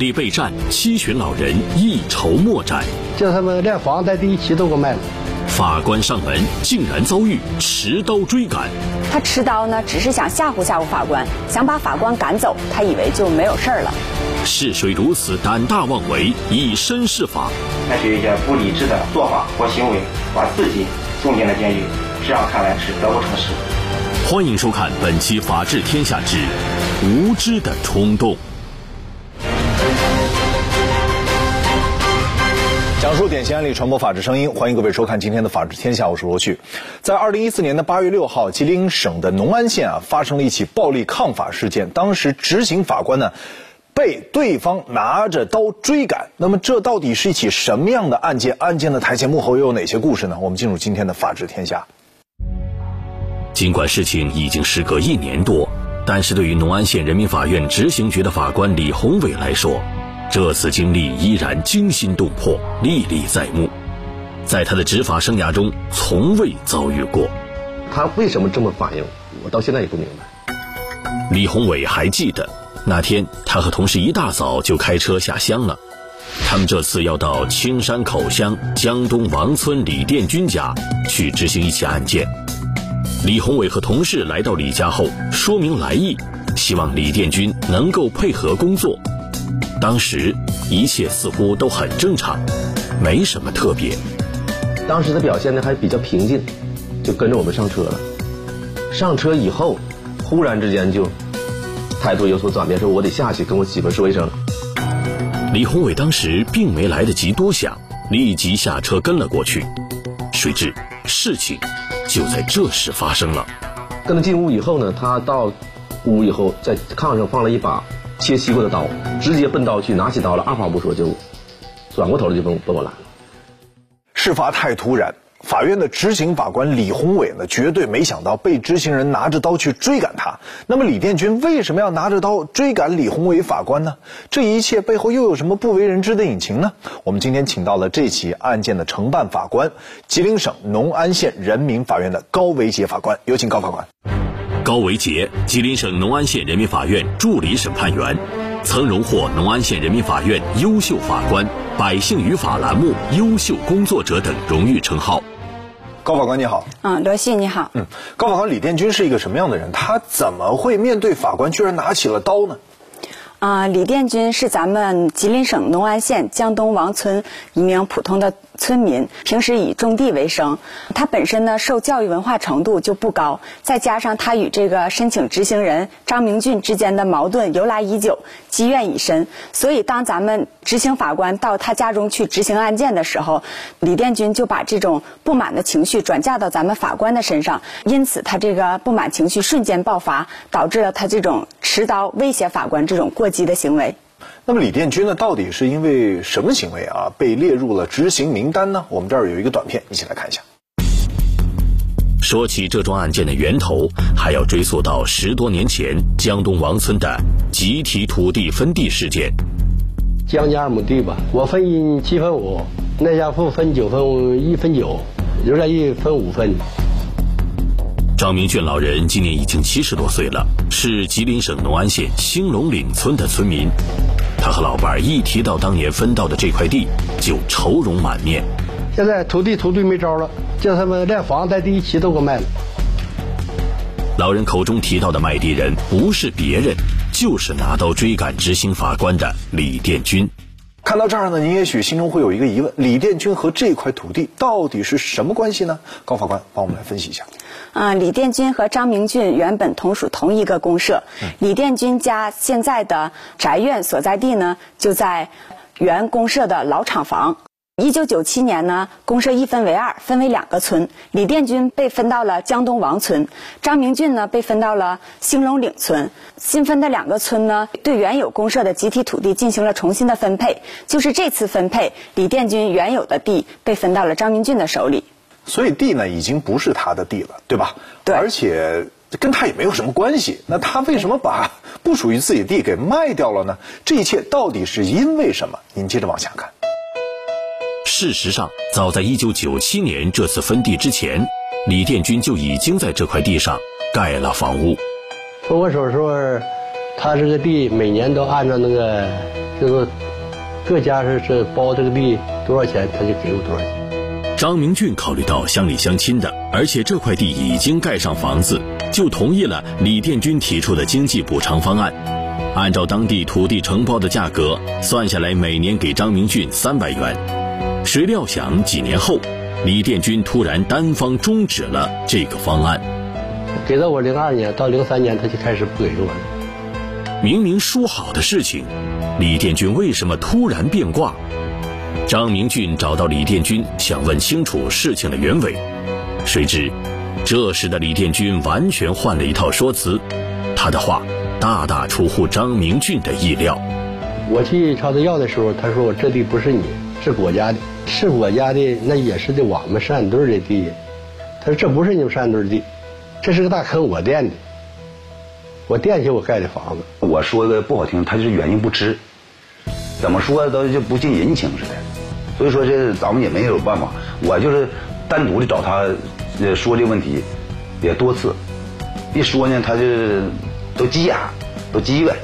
土地被占，七旬老人一筹莫展，叫他们连房贷第一期都给我卖了。法官上门，竟然遭遇持刀追赶。他持刀呢，只是想吓唬吓唬法官，想把法官赶走，他以为就没有事儿了。是谁如此胆大妄为，以身试法？采取一些不理智的做法或行为，把自己送进了监狱，这样看来是得不偿失。欢迎收看本期《法治天下之无知的冲动》。讲述典型案例，传播法治声音，欢迎各位收看今天的《法治天下》，我是罗旭。在二零一四年的八月六号，吉林省的农安县啊，发生了一起暴力抗法事件。当时执行法官呢，被对方拿着刀追赶。那么，这到底是一起什么样的案件？案件的台前幕后又有哪些故事呢？我们进入今天的《法治天下》。尽管事情已经时隔一年多，但是对于农安县人民法院执行局的法官李宏伟来说，这次经历依然惊心动魄、历历在目，在他的执法生涯中从未遭遇过。他为什么这么反应？我到现在也不明白。李宏伟还记得那天，他和同事一大早就开车下乡了。他们这次要到青山口乡江东王村李殿军家去执行一起案件。李宏伟和同事来到李家后，说明来意，希望李殿军能够配合工作。当时一切似乎都很正常，没什么特别。当时的表现呢还比较平静，就跟着我们上车了。上车以后，忽然之间就态度有所转变，说我得下去跟我媳妇说一声。李宏伟当时并没来得及多想，立即下车跟了过去。谁知事情就在这时发生了。跟他进屋以后呢，他到屋以后，在炕上放了一把。切西瓜的刀，直接奔刀去，拿起刀了，二话不说就转过头来就奔奔我来了。事发太突然，法院的执行法官李宏伟呢，绝对没想到被执行人拿着刀去追赶他。那么李殿军为什么要拿着刀追赶李宏伟法官呢？这一切背后又有什么不为人知的隐情呢？我们今天请到了这起案件的承办法官，吉林省农安县人民法院的高维杰法官，有请高法官。高维杰，吉林省农安县人民法院助理审判员，曾荣获农安县人民法院优秀法官、百姓与法栏目优秀工作者等荣誉称号。高法官你好。嗯，罗西你好。嗯，高法官李殿军是一个什么样的人？他怎么会面对法官居然拿起了刀呢？啊，李殿军是咱们吉林省农安县江东王村一名普通的。村民平时以种地为生，他本身呢受教育文化程度就不高，再加上他与这个申请执行人张明俊之间的矛盾由来已久，积怨已深，所以当咱们执行法官到他家中去执行案件的时候，李殿军就把这种不满的情绪转嫁到咱们法官的身上，因此他这个不满情绪瞬间爆发，导致了他这种持刀威胁法官这种过激的行为。那么李殿军呢，到底是因为什么行为啊被列入了执行名单呢？我们这儿有一个短片，一起来看一下。说起这桩案件的源头，还要追溯到十多年前江东王村的集体土地分地事件。江家二亩地吧，我分七分五，那家户分九分一分九，刘占义分五分。张明俊老人今年已经七十多岁了，是吉林省农安县兴隆岭村的村民。他和老伴儿一提到当年分到的这块地，就愁容满面。现在土地土地没招了，叫他们连房带地一起都给我卖了。老人口中提到的卖地人，不是别人，就是拿刀追赶执行法官的李殿军。看到这儿呢，您也许心中会有一个疑问：李殿军和这块土地到底是什么关系呢？高法官帮我们来分析一下。啊，李殿军和张明俊原本同属同一个公社。李殿军家现在的宅院所在地呢，就在原公社的老厂房。一九九七年呢，公社一分为二，分为两个村。李殿军被分到了江东王村，张明俊呢被分到了兴隆岭村。新分的两个村呢，对原有公社的集体土地进行了重新的分配。就是这次分配，李殿军原有的地被分到了张明俊的手里。所以地呢，已经不是他的地了，对吧？对。而且跟他也没有什么关系。那他为什么把不属于自己地给卖掉了呢？这一切到底是因为什么？您接着往下看。事实上，早在1997年这次分地之前，李殿军就已经在这块地上盖了房屋。分我手时候，他这个地每年都按照那个就是各家是是包这个地多少钱，他就给我多少钱。张明俊考虑到乡里乡亲的，而且这块地已经盖上房子，就同意了李殿军提出的经济补偿方案。按照当地土地承包的价格算下来，每年给张明俊三百元。谁料想几年后，李殿军突然单方终止了这个方案。给到我零二年到零三年，他就开始不给我了。明明说好的事情，李殿军为什么突然变卦？张明俊找到李殿军，想问清楚事情的原委。谁知，这时的李殿军完全换了一套说辞，他的话大大出乎张明俊的意料。我去朝他要的时候，他说我这地不是你，是国家的，是我家的，那也是的我们山队的地。他说这不是你们山队的地，这是个大坑，我垫的，我垫起我盖的房子。我说的不好听，他就是原因不知，怎么说都就不近人情似的。所以说这咱们也没有办法，我就是单独的找他呃说这问题，也多次，一说呢他就都急眼，都急呗。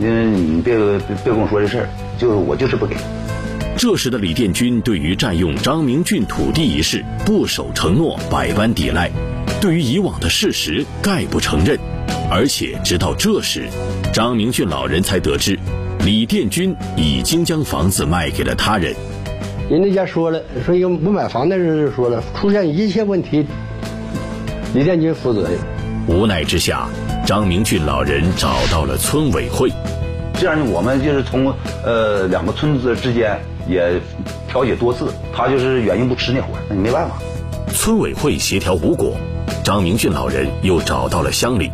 因为你别别别跟我说这事儿，就我就是不给。这时的李殿军对于占用张明俊土地一事不守承诺，百般抵赖；对于以往的事实概不承认。而且直到这时，张明俊老人才得知，李殿军已经将房子卖给了他人。人家家说了，说要不买房的人就说了，出现一切问题，李建军负责任。无奈之下，张明俊老人找到了村委会。这样呢，我们就是从呃两个村子之间也调解多次，他就是原因不吃那活，那你没办法。村委会协调无果，张明俊老人又找到了乡里。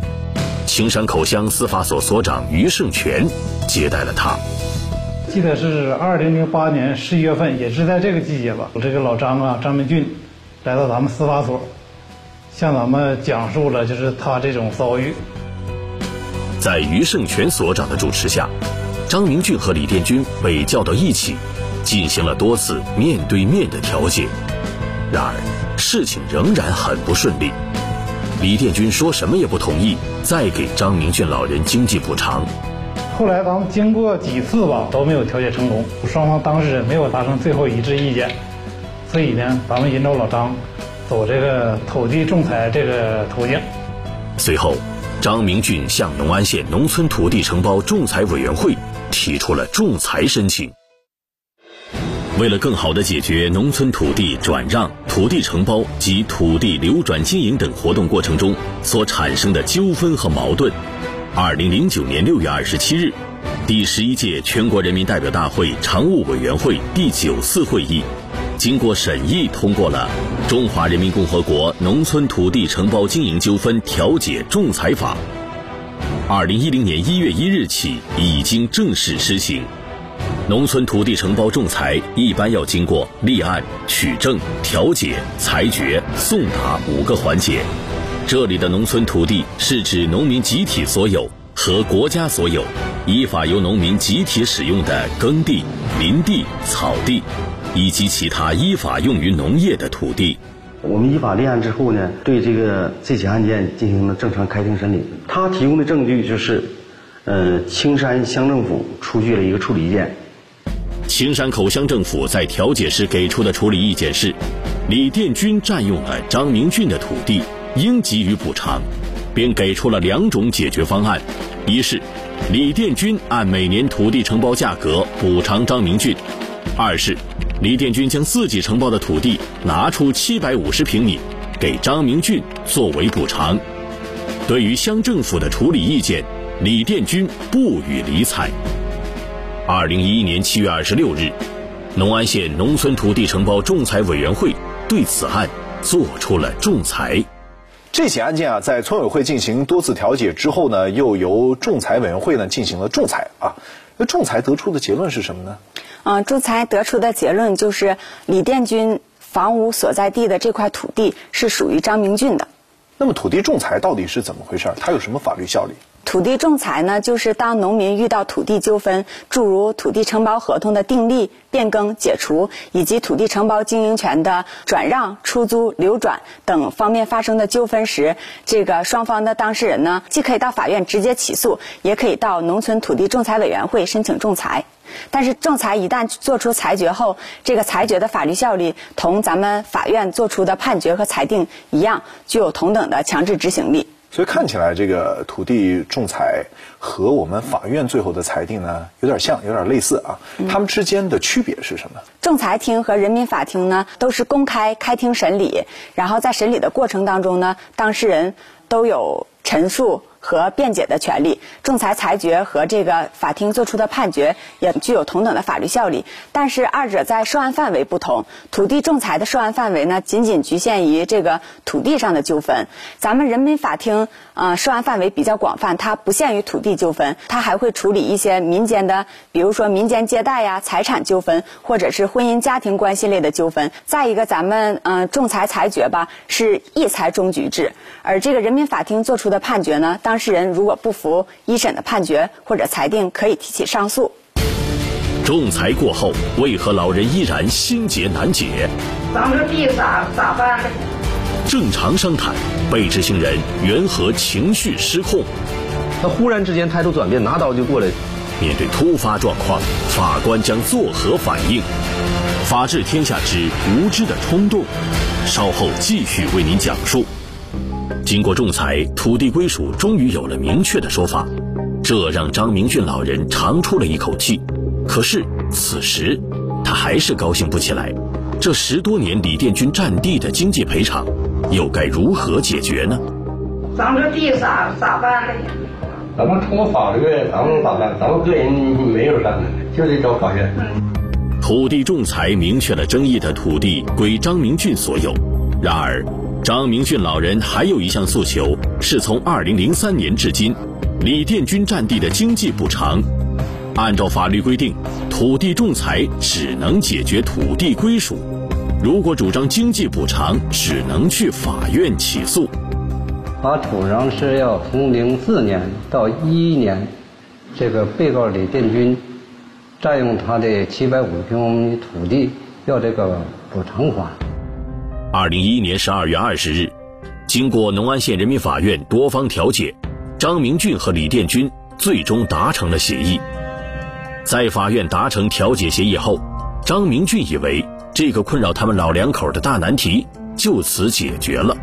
青山口乡司法所所长于胜全接待了他。记得是二零零八年十一月份，也是在这个季节吧。我这个老张啊，张明俊来到咱们司法所，向咱们讲述了就是他这种遭遇。在于胜全所长的主持下，张明俊和李殿军被叫到一起，进行了多次面对面的调解。然而，事情仍然很不顺利。李殿军说什么也不同意再给张明俊老人经济补偿。后来咱们经过几次吧，都没有调解成功，双方当事人没有达成最后一致意见，所以呢，咱们引导老张走这个土地仲裁这个途径。随后，张明俊向农安县农村土地承包仲裁委员会提出了仲裁申请。为了更好地解决农村土地转让、土地承包及土地流转经营等活动过程中所产生的纠纷和矛盾，二零零九年六月二十七日，第十一届全国人民代表大会常务委员会第九次会议，经过审议通过了《中华人民共和国农村土地承包经营纠纷调解仲裁法》，二零一零年一月一日起已经正式施行。农村土地承包仲裁一般要经过立案、取证、调解、裁决、送达五个环节。这里的农村土地是指农民集体所有和国家所有，依法由农民集体使用的耕地、林地、草地，以及其他依法用于农业的土地。我们依法立案之后呢，对这个这起案件进行了正常开庭审理。他提供的证据就是，呃，青山乡政府出具了一个处理意见。青山口乡政府在调解时给出的处理意见是：李殿军占用了张明俊的土地，应给予补偿，并给出了两种解决方案：一是李殿军按每年土地承包价格补偿张明俊；二是李殿军将自己承包的土地拿出七百五十平米给张明俊作为补偿。对于乡政府的处理意见，李殿军不予理睬。二零一一年七月二十六日，农安县农村土地承包仲裁委员会对此案作出了仲裁。这起案件啊，在村委会进行多次调解之后呢，又由仲裁委员会呢进行了仲裁啊。那仲裁得出的结论是什么呢？嗯，仲裁得出的结论就是李殿军房屋所在地的这块土地是属于张明俊的。那么土地仲裁到底是怎么回事？它有什么法律效力？土地仲裁呢，就是当农民遇到土地纠纷，诸如土地承包合同的订立、变更、解除，以及土地承包经营权的转让、出租、流转等方面发生的纠纷时，这个双方的当事人呢，既可以到法院直接起诉，也可以到农村土地仲裁委员会申请仲裁。但是仲裁一旦做出裁决后，这个裁决的法律效力同咱们法院做出的判决和裁定一样，具有同等的强制执行力。所以看起来，这个土地仲裁和我们法院最后的裁定呢，有点像，有点类似啊。他们之间的区别是什么？仲裁庭和人民法庭呢，都是公开开庭审理，然后在审理的过程当中呢，当事人都有陈述。和辩解的权利，仲裁裁决和这个法庭作出的判决也具有同等的法律效力，但是二者在受案范围不同。土地仲裁的受案范围呢，仅仅局限于这个土地上的纠纷。咱们人民法庭啊，涉案范围比较广泛，它不限于土地纠纷，它还会处理一些民间的，比如说民间借贷呀、财产纠纷，或者是婚姻家庭关系类的纠纷。再一个，咱们嗯，仲裁裁决吧是一裁终局制，而这个人民法庭作出的判决呢，当当事人如果不服一审的判决或者裁定，可以提起上诉。仲裁过后，为何老人依然心结难解？咱们这地咋咋办？正常商谈，被执行人缘何情绪失控？他忽然之间态度转变，拿刀就过来。面对突发状况，法官将作何反应？法治天下之无知的冲动，稍后继续为您讲述。经过仲裁，土地归属终于有了明确的说法，这让张明俊老人长出了一口气。可是此时，他还是高兴不起来。这十多年李殿军占地的经济赔偿，又该如何解决呢？咱们这地咋咋办呢？咱们通过法律，咱们咋办？咱们个人没有啥的，就得找法院。土地仲裁明确了争议的土地归张明俊所有，然而。张明俊老人还有一项诉求，是从2003年至今，李殿军占地的经济补偿。按照法律规定，土地仲裁只能解决土地归属，如果主张经济补偿，只能去法院起诉。法土壤是要从零四年到一一年，这个被告李殿军占用他的七百五十平方米土地，要这个补偿款。二零一一年十二月二十日，经过农安县人民法院多方调解，张明俊和李殿军最终达成了协议。在法院达成调解协议后，张明俊以为这个困扰他们老两口的大难题就此解决了。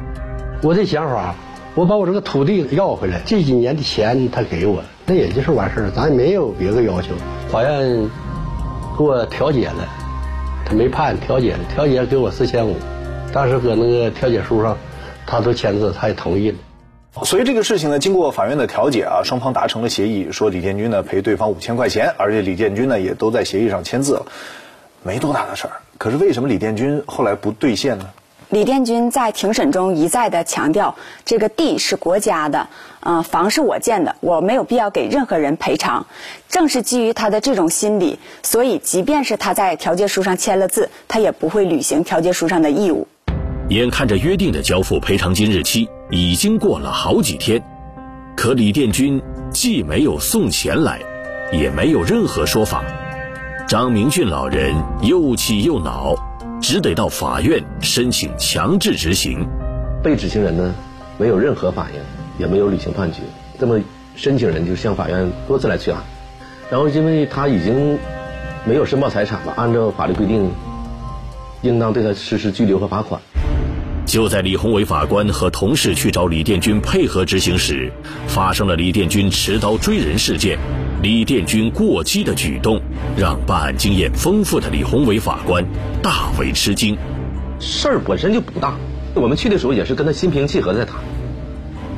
我的想法，我把我这个土地要回来，这几年的钱他给我，那也就是完事儿，咱也没有别的要求。法院给我调解了，他没判，调解了，调解给我四千五。当时搁那个调解书上，他都签字，他也同意了。所以这个事情呢，经过法院的调解啊，双方达成了协议，说李建军呢赔对方五千块钱，而且李建军呢也都在协议上签字了，没多大的事儿。可是为什么李殿军后来不兑现呢？李殿军在庭审中一再的强调，这个地是国家的，嗯，房是我建的，我没有必要给任何人赔偿。正是基于他的这种心理，所以即便是他在调解书上签了字，他也不会履行调解书上的义务。眼看着约定的交付赔偿金日期已经过了好几天，可李殿军既没有送钱来，也没有任何说法。张明俊老人又气又恼。只得到法院申请强制执行，被执行人呢没有任何反应，也没有履行判决，那么申请人就向法院多次来催案，然后因为他已经没有申报财产了，按照法律规定，应当对他实施拘留和罚款。就在李宏伟法官和同事去找李殿军配合执行时，发生了李殿军持刀追人事件。李殿军过激的举动，让办案经验丰富的李宏伟法官大为吃惊。事儿本身就不大，我们去的时候也是跟他心平气和在谈。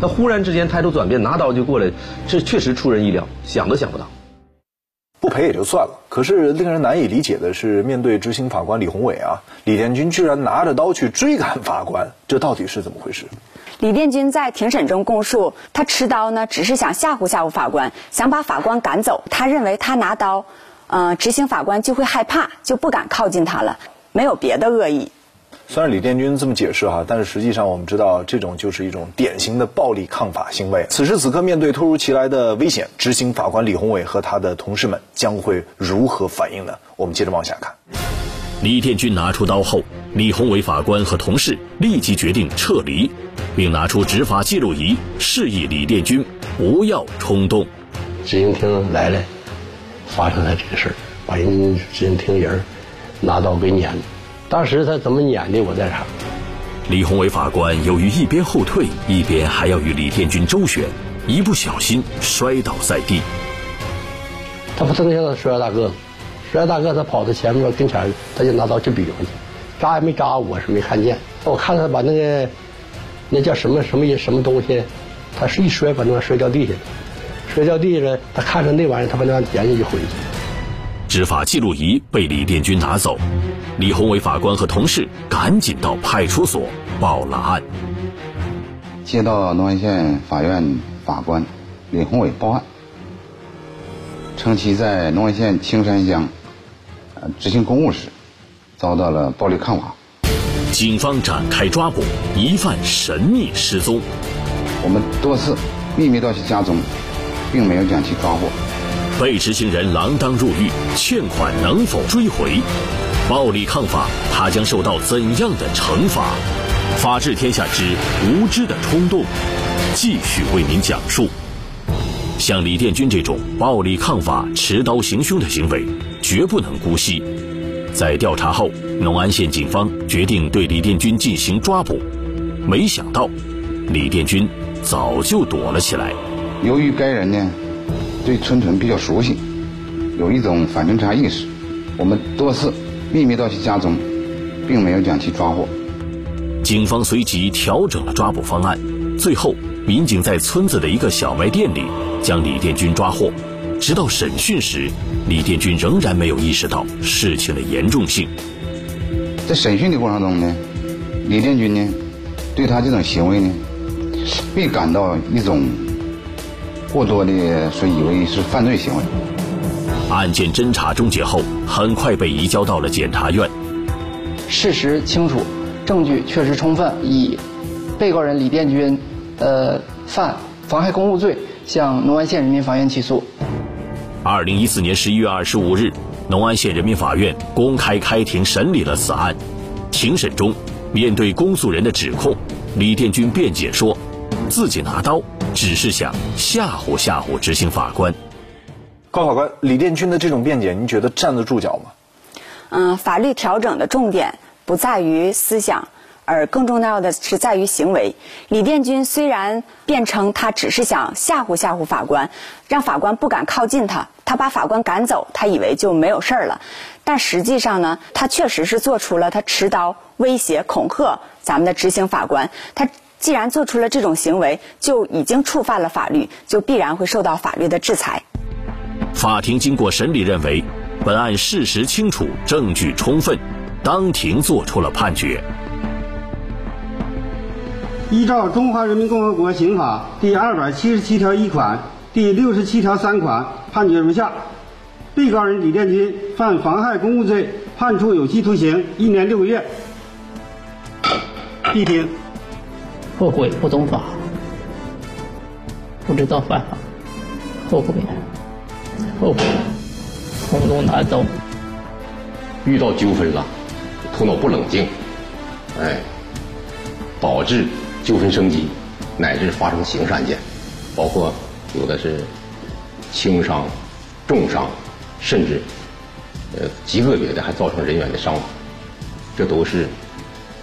他忽然之间态度转变，拿刀就过来，这确实出人意料，想都想不到。不赔也就算了，可是令人难以理解的是，面对执行法官李宏伟啊，李殿军居然拿着刀去追赶法官，这到底是怎么回事？李殿军在庭审中供述，他持刀呢，只是想吓唬吓唬法官，想把法官赶走。他认为他拿刀，嗯，执行法官就会害怕，就不敢靠近他了，没有别的恶意。虽然李殿军这么解释哈，但是实际上我们知道，这种就是一种典型的暴力抗法行为。此时此刻，面对突如其来的危险，执行法官李宏伟和他的同事们将会如何反应呢？我们接着往下看。李殿军拿出刀后，李宏伟法官和同事立即决定撤离，并拿出执法记录仪示意李殿军不要冲动。执行厅来了，发生了这个事儿，把人执行厅人拿刀给撵了。当时他怎么撵的，我在场。李宏伟法官由于一边后退，一边还要与李殿军周旋，一不小心摔倒在地。他不曾想到摔大个子，摔大个子他跑到前面跟前，他就拿刀去比划去，扎也没扎，我是没看见。我看他把那个那叫什么什么什么东西，他是一摔把那玩意摔掉地下了，摔掉地下了，他看着那玩意儿，他把那玩意儿捡起就回去。执法记录仪被李殿军拿走，李宏伟法官和同事赶紧到派出所报了案。接到农安县法院法官李宏伟报案，称其在农安县青山乡执行公务时遭到了暴力抗法。警方展开抓捕，疑犯神秘失踪。我们多次秘密到其家中，并没有将其抓获。被执行人锒铛入狱，欠款能否追回？暴力抗法，他将受到怎样的惩罚？法治天下之无知的冲动，继续为您讲述。像李殿军这种暴力抗法、持刀行凶的行为，绝不能姑息。在调查后，农安县警方决定对李殿军进行抓捕。没想到，李殿军早就躲了起来。由于该人呢，对村屯比较熟悉，有一种反侦查意识，我们多次秘密到其家中，并没有将其抓获。警方随即调整了抓捕方案，最后民警在村子的一个小卖店里将李殿军抓获。直到审讯时，李殿军仍然没有意识到事情的严重性。在审讯的过程中呢，李殿军呢，对他这种行为呢，未感到一种过多的说以为是犯罪行为。案件侦查终结后，很快被移交到了检察院。事实清楚，证据确实充分，以被告人李殿军，呃，犯妨害公务罪，向农安县人民法院起诉。二零一四年十一月二十五日，农安县人民法院公开开庭审理了此案。庭审中，面对公诉人的指控，李殿军辩解说，自己拿刀只是想吓唬吓唬执行法官。高法官，李殿军的这种辩解，您觉得站得住脚吗？嗯，法律调整的重点不在于思想。而更重要的是在于行为。李殿军虽然辩称他只是想吓唬吓唬法官，让法官不敢靠近他，他把法官赶走，他以为就没有事儿了。但实际上呢，他确实是做出了他持刀威胁恐吓咱们的执行法官。他既然做出了这种行为，就已经触犯了法律，就必然会受到法律的制裁。法庭经过审理认为，本案事实清楚，证据充分，当庭作出了判决。依照《中华人民共和国刑法》第二百七十七条一款、第六十七条三款，判决如下：被告人李殿军犯妨害公务罪，判处有期徒刑一年六个月。闭庭。后悔不懂法，不知道犯法，后悔，后悔，冲动拿走。遇到纠纷了，头脑不冷静，哎，导致。纠纷升级，乃至发生刑事案件，包括有的是轻伤、重伤，甚至呃极个别的还造成人员的伤亡，这都是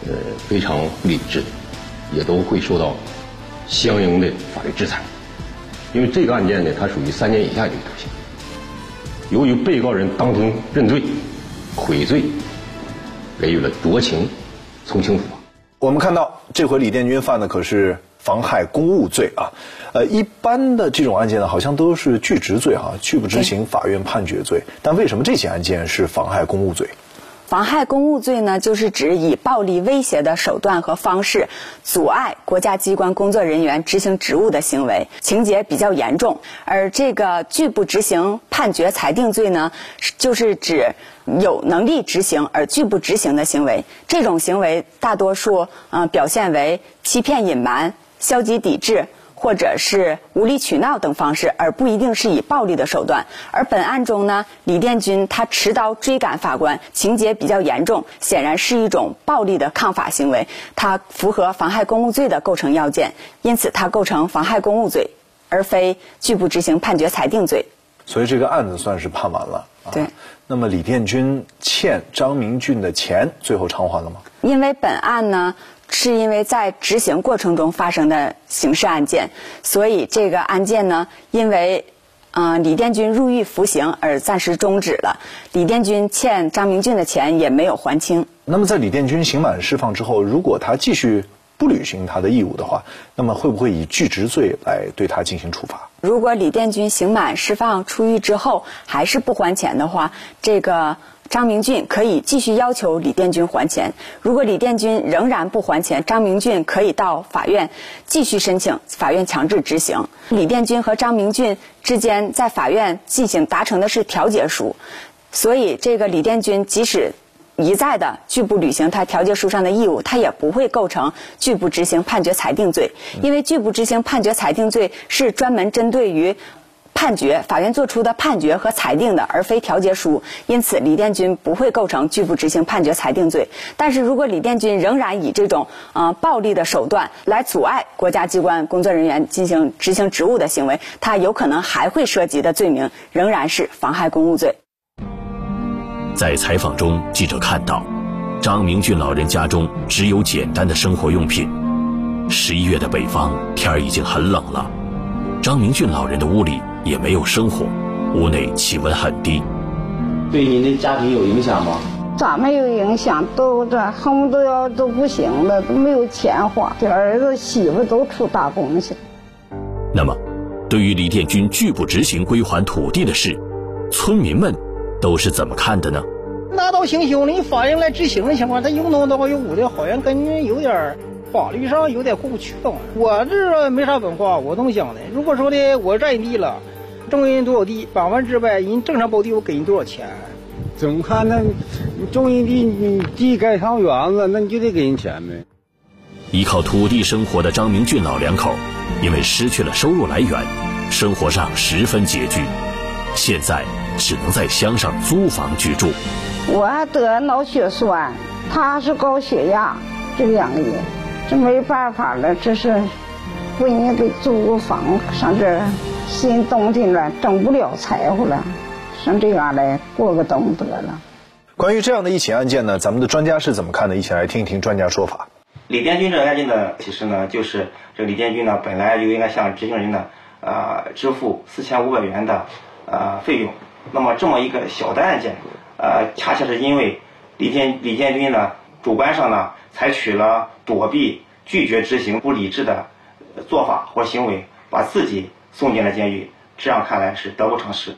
呃非常理智。的，也都会受到相应的法律制裁。因为这个案件呢，它属于三年以下有期徒刑。由于被告人当庭认罪、悔罪，给予了酌情从轻处罚。我们看到，这回李殿军犯的可是妨害公务罪啊。呃，一般的这种案件呢，好像都是拒执罪哈，拒不执行法院判决罪。但为什么这起案件是妨害公务罪？妨害公务罪呢，就是指以暴力威胁的手段和方式，阻碍国家机关工作人员执行职务的行为，情节比较严重。而这个拒不执行判决裁定罪呢，就是指。有能力执行而拒不执行的行为，这种行为大多数嗯表现为欺骗、隐瞒、消极抵制，或者是无理取闹等方式，而不一定是以暴力的手段。而本案中呢，李殿军他持刀追赶法官，情节比较严重，显然是一种暴力的抗法行为，他符合妨害公务罪的构成要件，因此他构成妨害公务罪，而非拒不执行判决裁定罪。所以这个案子算是判完了。对。那么李殿军欠张明俊的钱，最后偿还了吗？因为本案呢，是因为在执行过程中发生的刑事案件，所以这个案件呢，因为。嗯，李殿军入狱服刑而暂时终止了。李殿军欠张明俊的钱也没有还清。那么，在李殿军刑满释放之后，如果他继续不履行他的义务的话，那么会不会以拒执罪来对他进行处罚？如果李殿军刑满释放出狱之后还是不还钱的话，这个。张明俊可以继续要求李殿军还钱。如果李殿军仍然不还钱，张明俊可以到法院继续申请法院强制执行。李殿军和张明俊之间在法院进行达成的是调解书，所以这个李殿军即使一再的拒不履行他调解书上的义务，他也不会构成拒不执行判决裁定罪，因为拒不执行判决裁定罪是专门针对于。判决，法院作出的判决和裁定的，而非调解书，因此李殿军不会构成拒不执行判决裁定罪。但是如果李殿军仍然以这种呃暴力的手段来阻碍国家机关工作人员进行执行职务的行为，他有可能还会涉及的罪名仍然是妨害公务罪。在采访中，记者看到张明俊老人家中只有简单的生活用品。十一月的北方，天儿已经很冷了。张明俊老人的屋里也没有生火，屋内气温很低。对您的家庭有影响吗？咋没有影响？都这恨不得要都不行了，都没有钱花，这儿子媳妇都出打工去。那么，对于李殿军拒不执行归还土地的事，村民们都是怎么看的呢？拿刀行凶了，你法院来执行的情况，他有弄的话有武的，好像跟你有点。法律上有点过不去的，我这没啥文化，我这么想的？如果说的我占地了，种人多少地，百分之百人正常包地，我给人多少钱？怎么看那种人地，你地盖上园子，那你就得给人钱呗。依靠土地生活的张明俊老两口，因为失去了收入来源，生活上十分拮据，现在只能在乡上租房居住。我得脑血栓，他是高血压，这两个人。这没办法了，这是为你给租个房，上这新冬天了，挣不了柴火了，上这嘎来过个冬得了。关于这样的一起案件呢，咱们的专家是怎么看的？一起来听一听专家说法。李建军这个案件呢，其实呢，就是这李建军呢，本来就应该向执行人呢，呃，支付四千五百元的呃费用。那么这么一个小的案件，呃，恰恰是因为李建李建军呢，主观上呢，采取了躲避。拒绝执行不理智的做法或行为，把自己送进了监狱，这样看来是得不偿失。